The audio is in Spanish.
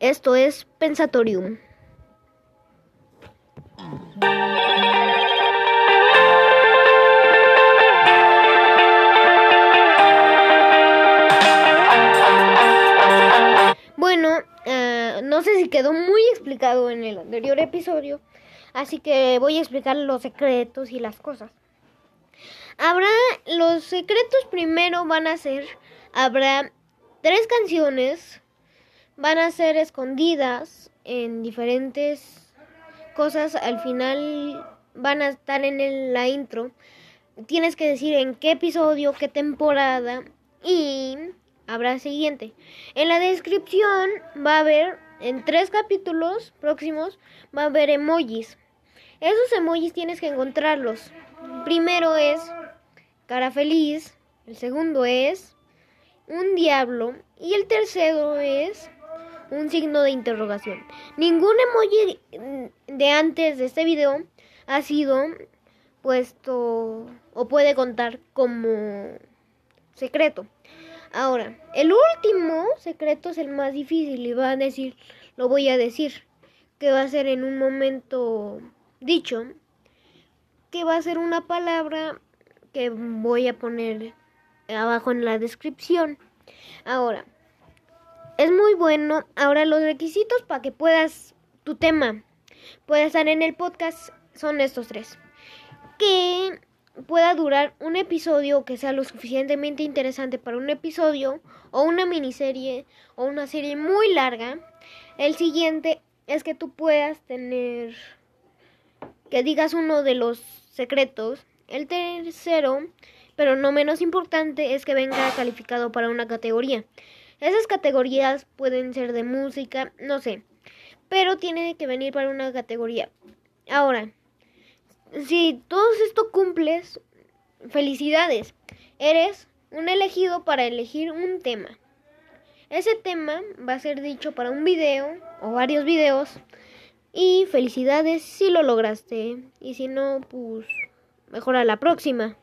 Esto es Pensatorium. Bueno, eh, no sé si quedó muy explicado en el anterior episodio, así que voy a explicar los secretos y las cosas. Habrá los secretos primero van a ser, habrá tres canciones, van a ser escondidas en diferentes cosas, al final van a estar en la intro. Tienes que decir en qué episodio, qué temporada y habrá siguiente. En la descripción va a haber, en tres capítulos próximos, va a haber emojis. Esos emojis tienes que encontrarlos. Primero es cara feliz, el segundo es un diablo y el tercero es un signo de interrogación. Ningún emoji de antes de este video ha sido puesto o puede contar como secreto. Ahora, el último secreto es el más difícil y va a decir, lo voy a decir, que va a ser en un momento dicho, que va a ser una palabra que voy a poner abajo en la descripción. Ahora, es muy bueno. Ahora los requisitos para que puedas, tu tema, pueda estar en el podcast son estos tres. Que pueda durar un episodio que sea lo suficientemente interesante para un episodio o una miniserie o una serie muy larga. El siguiente es que tú puedas tener que digas uno de los secretos. El tercero, pero no menos importante, es que venga calificado para una categoría. Esas categorías pueden ser de música, no sé, pero tiene que venir para una categoría. Ahora, si todo esto cumples, felicidades. Eres un elegido para elegir un tema. Ese tema va a ser dicho para un video o varios videos. Y felicidades si lo lograste. Y si no, pues mejor a la próxima.